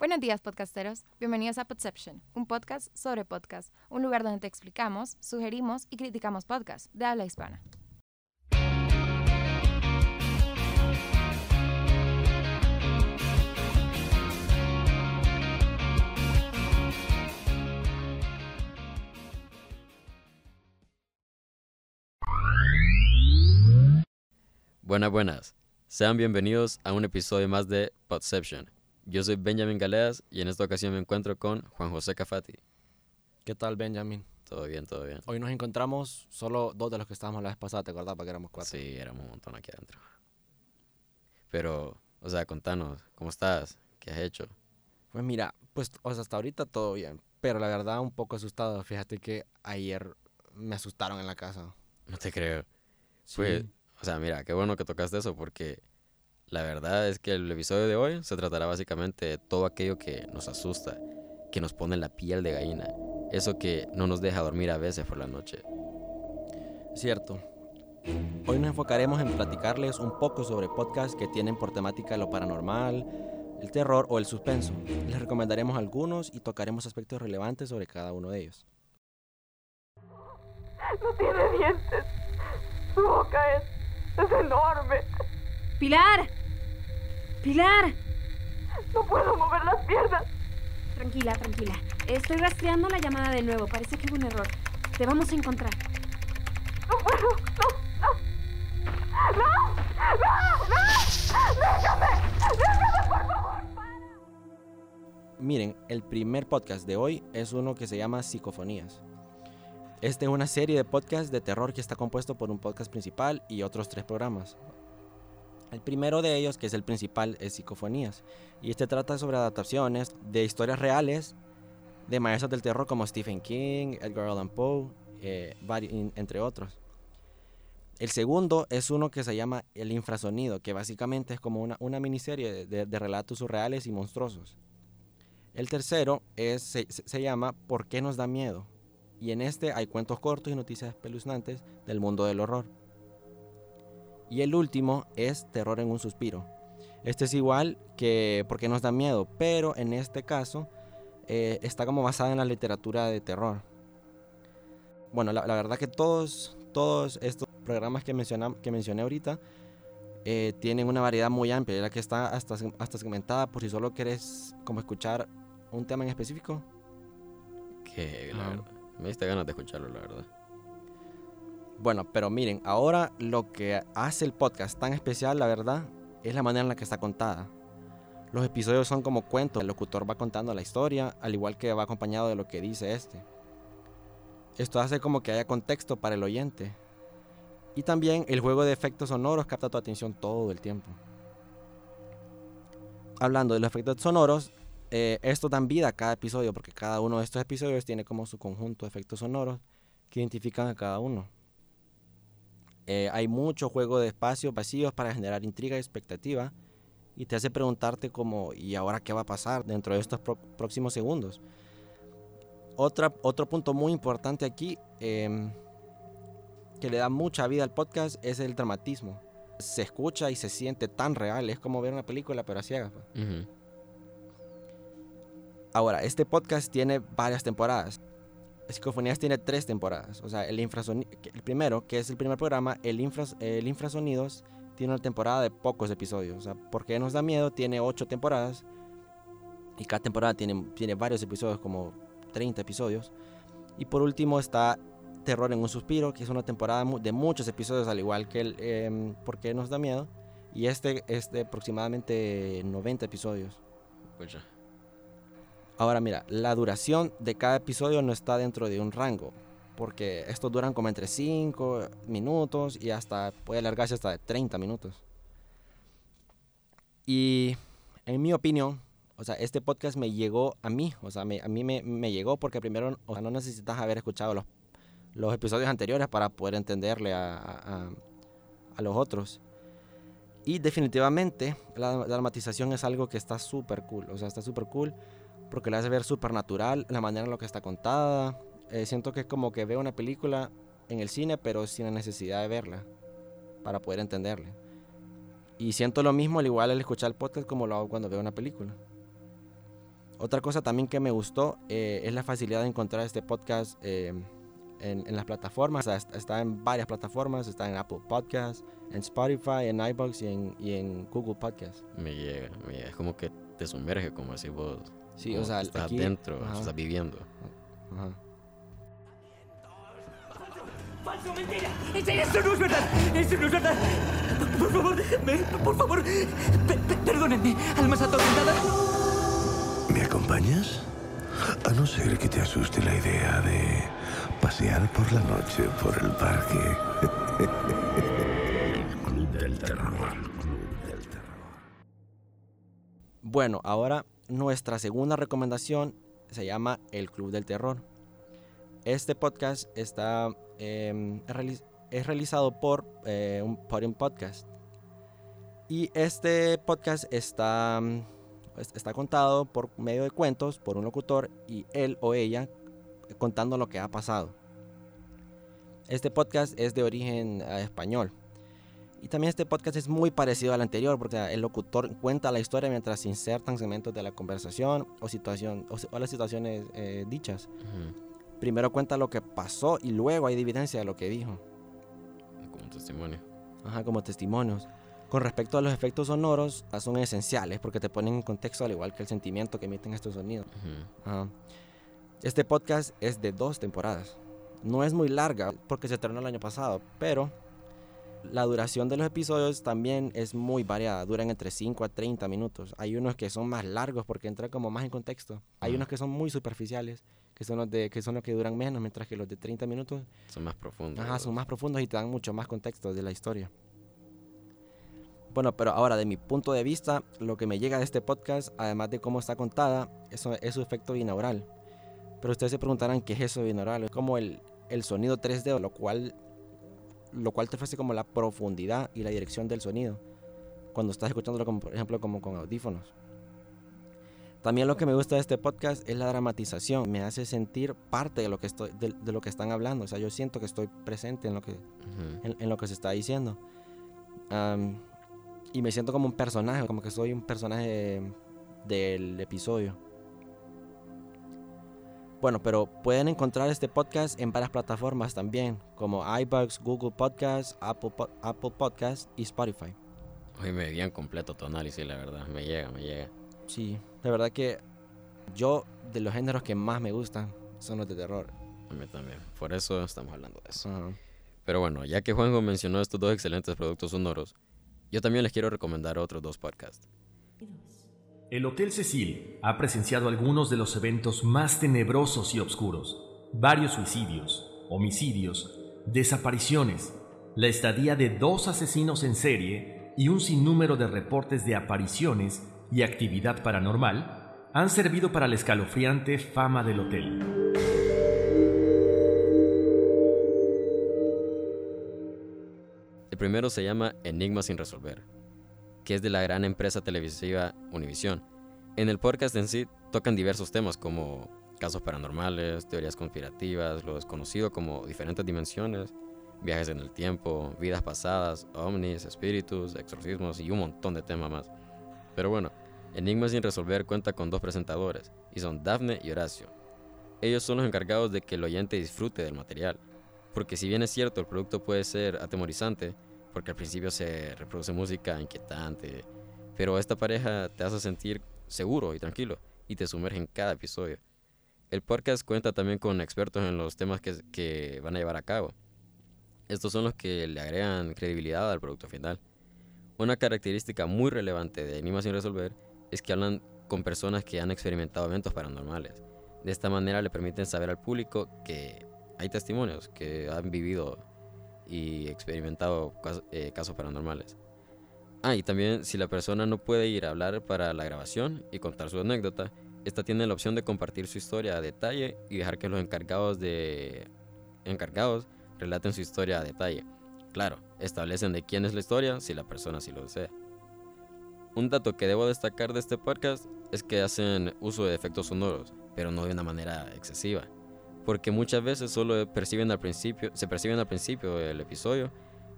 Buenos días, podcasteros. Bienvenidos a Podception, un podcast sobre podcast, un lugar donde te explicamos, sugerimos y criticamos podcasts de habla hispana. Buenas, buenas. Sean bienvenidos a un episodio más de Podception. Yo soy Benjamin Galeas y en esta ocasión me encuentro con Juan José Cafati. ¿Qué tal, Benjamin? Todo bien, todo bien. Hoy nos encontramos solo dos de los que estábamos la vez pasada, ¿te acordás? Porque éramos cuatro. Sí, éramos un montón aquí adentro. Pero, o sea, contanos, ¿cómo estás? ¿Qué has hecho? Pues mira, pues o sea, hasta ahorita todo bien, pero la verdad un poco asustado. Fíjate que ayer me asustaron en la casa. No te creo. Sí. Pues, o sea, mira, qué bueno que tocaste eso porque la verdad es que el episodio de hoy se tratará básicamente de todo aquello que nos asusta, que nos pone la piel de gallina, eso que no nos deja dormir a veces por la noche. Cierto. Hoy nos enfocaremos en platicarles un poco sobre podcasts que tienen por temática lo paranormal, el terror o el suspenso. Les recomendaremos algunos y tocaremos aspectos relevantes sobre cada uno de ellos. No tiene dientes. Su boca es, es enorme. Pilar. Pilar. No puedo mover las piernas. Tranquila, tranquila. Estoy rastreando la llamada de nuevo. Parece que hubo un error. Te vamos a encontrar. No puedo. No, no. No, no, no. Déjame. Déjame, por favor. Miren, el primer podcast de hoy es uno que se llama Psicofonías. Este es una serie de podcasts de terror que está compuesto por un podcast principal y otros tres programas. El primero de ellos, que es el principal, es Psicofonías. Y este trata sobre adaptaciones de historias reales de maestros del terror como Stephen King, Edgar Allan Poe, eh, entre otros. El segundo es uno que se llama El Infrasonido, que básicamente es como una, una miniserie de- relatos surreales y monstruosos. El tercero es, se- se llama ¿Por qué nos da miedo? Y en este hay cuentos cortos y noticias espeluznantes del mundo del horror. Y el último es Terror en un suspiro. Este es igual que ¿Por qué nos da miedo? Pero en este caso eh, está como basada en la literatura de terror. Bueno, la, la verdad que todos, todos estos programas que, mencionam- que mencioné ahorita eh, tienen una variedad muy amplia, la que está hasta, hasta segmentada por si solo querés como escuchar un tema en específico. Que, la Ah. verdad, me diste ganas de escucharlo, la verdad. Bueno, pero miren, ahora lo que hace el podcast tan especial, la verdad, es la manera en la que está contada. Los episodios son como cuentos, el locutor va contando la historia, al igual que va acompañado de lo que dice este. Esto hace como que haya contexto para el oyente. Y también el juego de efectos sonoros capta tu atención todo el tiempo. Hablando de los efectos sonoros, eh, esto dan vida a cada episodio, porque cada uno de estos episodios tiene como su conjunto de efectos sonoros que identifican a cada uno. Eh, hay mucho juego de espacios vacíos para generar intriga y expectativa y te hace preguntarte como, ¿y ahora qué va a pasar dentro de estos próximos segundos? Otra, otro punto muy importante aquí em, que le da mucha vida al podcast es el dramatismo. Se escucha y se siente tan real, es como ver una película pero a ciegas. pues. Ahora, este podcast tiene varias temporadas. Psicofonías tiene tres temporadas. O sea, el, infrasoni- que- el primero, que es el primer programa, el, infras- el Infrasonidos, tiene una temporada de pocos episodios. O sea, porque nos da miedo, tiene ocho temporadas. Y cada temporada tiene, tiene varios episodios, como 30 episodios. Y por último está Terror en un suspiro, que es una temporada de muchos episodios, al igual que el em, ¿Por qué nos da miedo? Y este es de aproximadamente 90 episodios. Pucha. Ahora mira, la duración de cada episodio no está dentro de un rango, porque estos duran como entre 5 minutos y hasta puede alargarse hasta de 30 minutos. Y en mi opinión, o sea, este podcast me llegó a mí, o sea, a mí me, llegó porque primero, o sea, no necesitas haber escuchado los, episodios anteriores para poder entenderle a, a- los otros. Y definitivamente la dramatización es algo que está súper cool, o sea, está súper cool porque le hace ver súper natural la manera en la que está contada. Eh, siento que es como que veo una película en el cine, pero sin la necesidad de verla para poder entenderle. Y siento lo mismo al igual al escuchar el podcast como lo hago cuando veo una película. Otra cosa también que me gustó eh, es la facilidad de encontrar este podcast eh, en, en las plataformas. O está en varias plataformas, está en Apple Podcasts, en Spotify, en iBox y en, Google Podcasts. Me llega, me llega. Es como que te sumerge, como decís vos. Sí, o sea, que estás aquí- adentro, ajá. estás viviendo. Ajá. ¡Falso, mentira! ¡Eso no es verdad! ¡Eso no es verdad! Por favor, déjenme, por favor. Pe- pe- perdónenme, almas atormentadas. ¿Me acompañas? A no ser que te asuste la idea de pasear por la noche por el parque. el Club del Terror. Club del Terror. Bueno, ahora nuestra segunda recomendación se llama El Club del Terror. Este podcast está em, es realizado por eh, un Podium Podcast. Y este podcast está, mm, es- está contado por medio de cuentos por un locutor y él o ella contando lo que ha pasado. Este podcast es de origen eh, español. Y también este podcast es muy parecido al anterior porque el locutor cuenta la historia mientras se insertan segmentos de la conversación o, situación, o, las situaciones eh, dichas. Primero cuenta lo que pasó y luego hay evidencia de lo que dijo. Como testimonio. Ajá, como testimonios. Con respecto a los efectos sonoros, ah, son esenciales porque te ponen en contexto al igual que el sentimiento que emiten estos sonidos. Ajá. Este podcast es de dos temporadas. No es muy larga porque se estrenó el año pasado, pero la duración de los episodios también es muy variada. Duran entre 5 a 30 minutos. Hay unos que son más largos porque entran como más en contexto. Hay unos que son muy superficiales, que son los de que son los que duran menos, mientras que los de 30 minutos Son más profundos. Ajá, son más profundos y te dan mucho más contexto de la historia. Bueno, pero ahora, de mi punto de vista, lo que me llega de este podcast, además de cómo está contada, eso es su efecto binaural. Pero ustedes se preguntarán qué es eso binaural. Es como el, el sonido 3D, lo cual, lo cual te ofrece como la profundidad y la dirección del sonido. Cuando estás escuchándolo, como, por ejemplo, como con audífonos. También lo que me gusta de este podcast es la dramatización. Me hace sentir parte de lo que, estoy, de, de lo que están hablando. O sea, yo siento que estoy presente en lo que, en, en lo que se está diciendo. Y me siento como un personaje, como que soy un personaje del episodio. Bueno, pero pueden encontrar este podcast en varias plataformas también, como iBugs, Google Podcasts, Apple, Po- Apple Podcasts y Spotify. Hoy me bien completo tu análisis, la verdad. Me llega, me llega. Sí, la verdad que yo de los géneros que más me gustan son los de terror. A mí también. Por eso estamos hablando de eso. Pero bueno, ya que Juanjo mencionó estos dos excelentes productos sonoros, yo también les quiero recomendar otros dos podcasts. El Hotel Cecil ha presenciado algunos de los eventos más tenebrosos y oscuros. Varios suicidios, homicidios, desapariciones, la estadía de dos asesinos en serie y un sinnúmero de reportes de apariciones y actividad paranormal han servido para la escalofriante fama del hotel. El primero se llama Enigma sin resolver, que es de la gran empresa televisiva Univision. En el podcast en sí tocan diversos temas como casos paranormales, teorías conspirativas, lo desconocido como diferentes dimensiones, viajes en el tiempo, vidas pasadas, ovnis, espíritus, exorcismos y un montón de temas más. Pero bueno, Enigma sin resolver cuenta con dos presentadores, y son Daphne y Horacio. Ellos son los encargados de que el oyente disfrute del material, porque si bien es cierto el producto puede ser atemorizante, porque al principio se reproduce música inquietante, pero esta pareja te hace sentir seguro y tranquilo y te sumerge en cada episodio. El podcast cuenta también con expertos en los temas que, que van a llevar a cabo. Estos son los que le agregan credibilidad al producto final. Una característica muy relevante de Enigma sin resolver es que hablan con personas que han experimentado eventos paranormales. De esta manera le permiten saber al público que hay testimonios que han vivido y experimentado cas- eh, casos paranormales. Ah, y también si la persona no puede ir a hablar para la grabación y contar su anécdota, esta tiene la opción de compartir su historia a detalle y dejar que los encargados de encargados relaten su historia a detalle. Claro, establecen de quién es la historia si la persona así lo desea. Un dato que debo destacar de este podcast es que hacen uso de efectos sonoros, pero no de una manera excesiva, porque muchas veces solo perciben al principio, se perciben al principio del episodio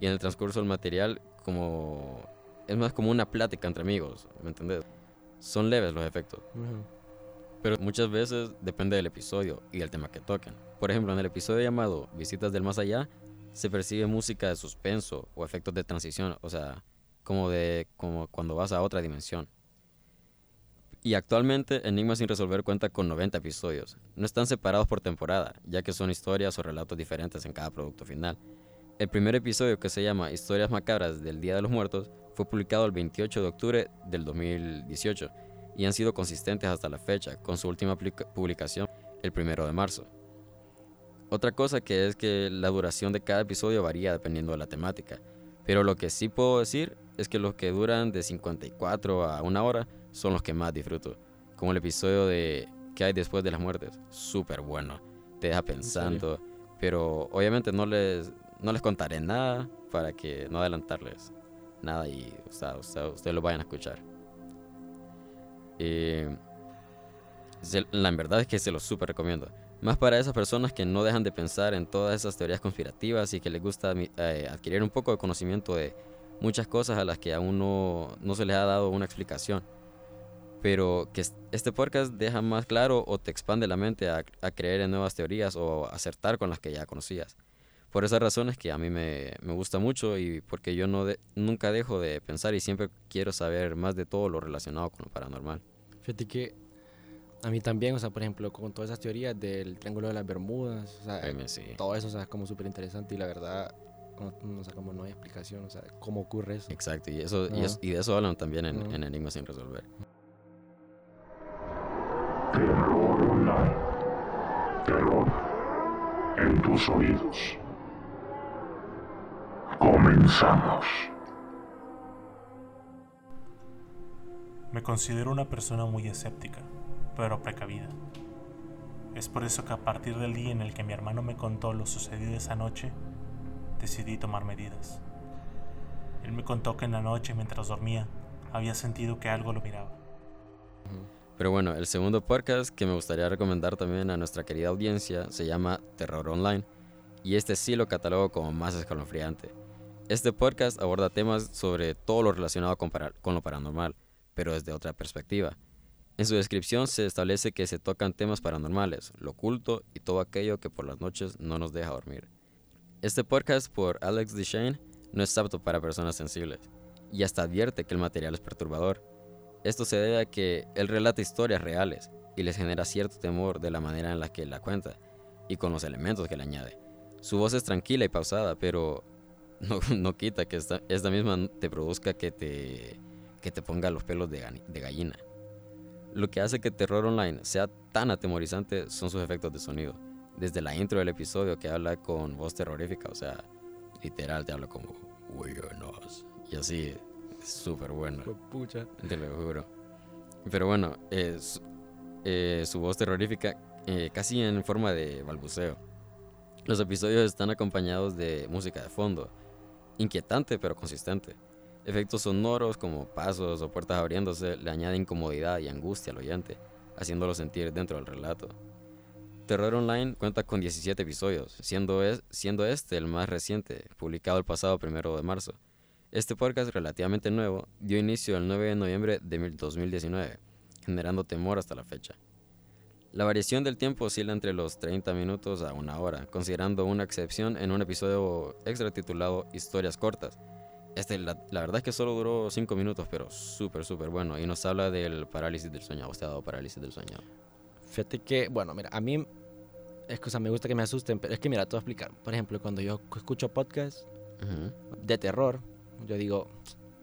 y en el transcurso del material como es más como una plática entre amigos, ¿me entendés? Son leves los efectos. Ujú. Pero muchas veces depende del episodio y del tema que toquen. Por ejemplo, en el episodio llamado Visitas del Más Allá, se percibe música de suspenso o efectos de transición, o sea, como de como cuando vas a otra dimensión. Y actualmente Enigma sin resolver cuenta con 90 episodios. No están separados por temporada, ya que son historias o relatos diferentes en cada producto final. El primer episodio, que se llama Historias Macabras del Día de los Muertos, fue publicado el 28 de octubre del 2018 y han sido consistentes hasta la fecha, con su última publicación el 1 de marzo. Otra cosa que es que la duración de cada episodio varía dependiendo de la temática, pero lo que sí puedo decir es que los que duran de 54 a una hora son los que más disfruto, como el episodio de ¿Qué hay después de las muertes? Súper bueno, te deja pensando, pero obviamente no les, no les contaré nada para que no adelantarles nada y o sea, ustedes lo vayan a escuchar. Eh, la verdad es que se lo súper recomiendo. Más para esas personas que no dejan de pensar en todas esas teorías conspirativas y que les gusta eh, adquirir un poco de conocimiento de muchas cosas a las que aún no, no se les ha dado una explicación. Pero que este podcast deja más claro o te expande la mente a, creer en nuevas teorías o acertar con las que ya conocías. Por esas razones que a mí me, me gusta mucho y porque yo no nunca dejo de pensar y siempre quiero saber más de todo lo relacionado con lo paranormal. Fíjate que a mí también, o sea, por ejemplo, con todas esas teorías del Triángulo de las Bermudas, o sea, todo eso, o sea, es como súper interesante y la verdad, no, sé cómo no hay explicación, o sea, cómo ocurre eso. Exacto, y, eso, y, de eso hablan también en, en Enigmas sin resolver. Terror online. Terror en tus oídos. Comenzamos. Me considero una persona muy escéptica pero precavida. Es por eso que a partir del día en el que mi hermano me contó lo sucedido esa noche, decidí tomar medidas. Él me contó que en la noche mientras dormía había sentido que algo lo miraba. Pero bueno, el segundo podcast que me gustaría recomendar también a nuestra querida audiencia se llama Terror Online y este sí lo catalogo como más escalofriante. Este podcast aborda temas sobre todo lo relacionado con, con lo paranormal, pero desde otra perspectiva en su descripción se establece que se tocan temas paranormales, lo oculto y todo aquello que por las noches no nos deja dormir. Este podcast por Alex Deshane no es apto para personas sensibles y hasta advierte que el material es perturbador. Esto se debe a que él relata historias reales y les genera cierto temor de la manera en la que la cuenta y con los elementos que le añade. Su voz es tranquila y pausada, pero no, quita que esta, misma te produzca que te, que te ponga los pelos de gallina. Lo que hace que Terror Online sea tan atemorizante son sus efectos de sonido. Desde la intro del episodio que habla con voz terrorífica, o sea, literal te habla como Y así, súper bueno. Pucha. Te lo juro. Pero bueno, eh, su, voz terrorífica eh, casi en forma de balbuceo. Los episodios están acompañados de música de fondo, inquietante pero consistente. Efectos sonoros como pasos o puertas abriéndose le añaden incomodidad y angustia al oyente, haciéndolo sentir dentro del relato. Terror Online cuenta con 17 episodios, siendo, siendo este el más reciente, publicado el pasado primero de marzo. Este podcast relativamente nuevo dio inicio el 9 de noviembre de 2019, generando temor hasta la fecha. La variación del tiempo oscila entre los 30 minutos a una hora, considerando una excepción en un episodio extra titulado Historias cortas, este, la, verdad es que solo duró 5 minutos, pero súper, súper bueno. Y nos habla del parálisis del sueño. ¿Usted ha dado parálisis del sueño? Fíjate que, bueno, mira, a mí es que, me gusta que me asusten, pero es que, mira, te voy a explicar. Por ejemplo, cuando yo escucho podcasts de terror, yo digo,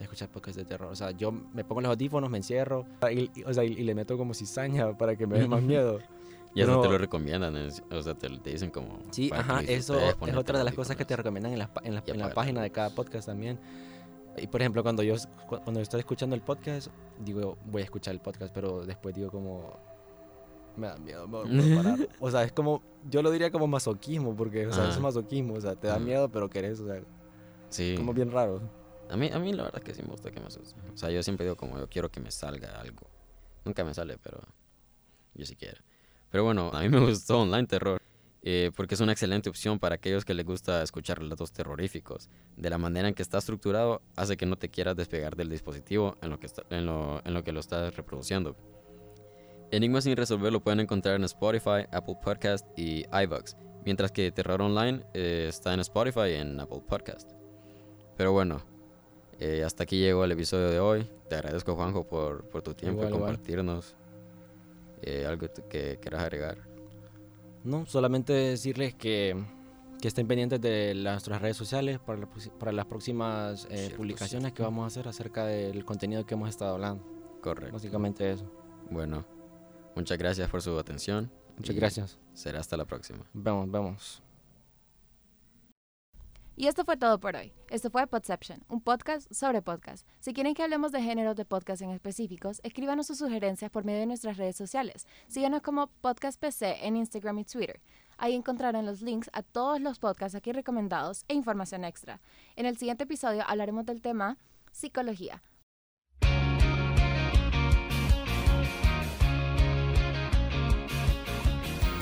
escuchar podcasts de terror. O sea, yo me pongo los audífonos, me encierro y, o sea, y, le meto como cizaña para que me dé más miedo. Y eso te lo recomiendan, o sea, te, dicen como... Sí, ajá, eso es otra de las cosas que te recomiendan en la, en la, en la página de cada podcast también. Y por ejemplo, cuando yo cuando estoy escuchando el podcast, digo, voy a escuchar el podcast, pero después digo como, me da miedo, me parar. o sea, es como, yo lo diría como masoquismo, porque, o sea, es masoquismo, o sea, te da miedo, pero querés, o sea, sí. como bien raro. A mí, a mí la verdad es que sí me gusta que me asuste. O sea, yo siempre digo como, yo quiero que me salga algo. Nunca me sale, pero yo sí quiero. Pero bueno, a mí me gustó Online Terror. Eh, porque es una excelente opción para aquellos que les gusta escuchar relatos terroríficos. De la manera en que está estructurado, hace que no te quieras despegar del dispositivo en lo que, en lo, en lo, que lo estás reproduciendo. Enigma sin resolver lo pueden encontrar en Spotify, Apple Podcast y iVoox, mientras que Terror Online eh, está en Spotify y en Apple Podcast. Pero bueno, eh, hasta aquí llegó el episodio de hoy. Te agradezco, Juanjo, por, por tu tiempo y Igual, igual. compartirnos eh, algo que quieras agregar. No, solamente decirles que, que estén pendientes de las- nuestras redes sociales para, la para las próximas eh, Cierto, publicaciones que cierto. vamos a hacer acerca del contenido que hemos estado hablando. Correcto. Básicamente eso. Bueno, muchas gracias por su atención. Muchas y gracias. Será hasta la próxima. Vemos, vemos. Y esto fue todo por hoy. Esto fue Podception, un podcast sobre podcast. Si quieren que hablemos de géneros de podcast en específicos, escríbanos sus sugerencias por medio de nuestras redes sociales. Síganos como Podcast PC en Instagram y Twitter. Ahí encontrarán los links a todos los podcasts aquí recomendados e información extra. En el siguiente episodio hablaremos del tema psicología.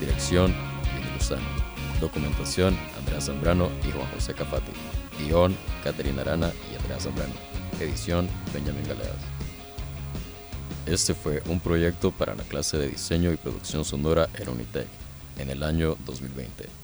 Dirección, Lozano. Documentación, Andrea Zambrano y Juan José Capati. Guión, Caterina Arana y Andrea Zambrano. Edición, Benjamín Galeas. Este fue un proyecto para la clase de diseño y producción sonora en Unitec en el año 2020.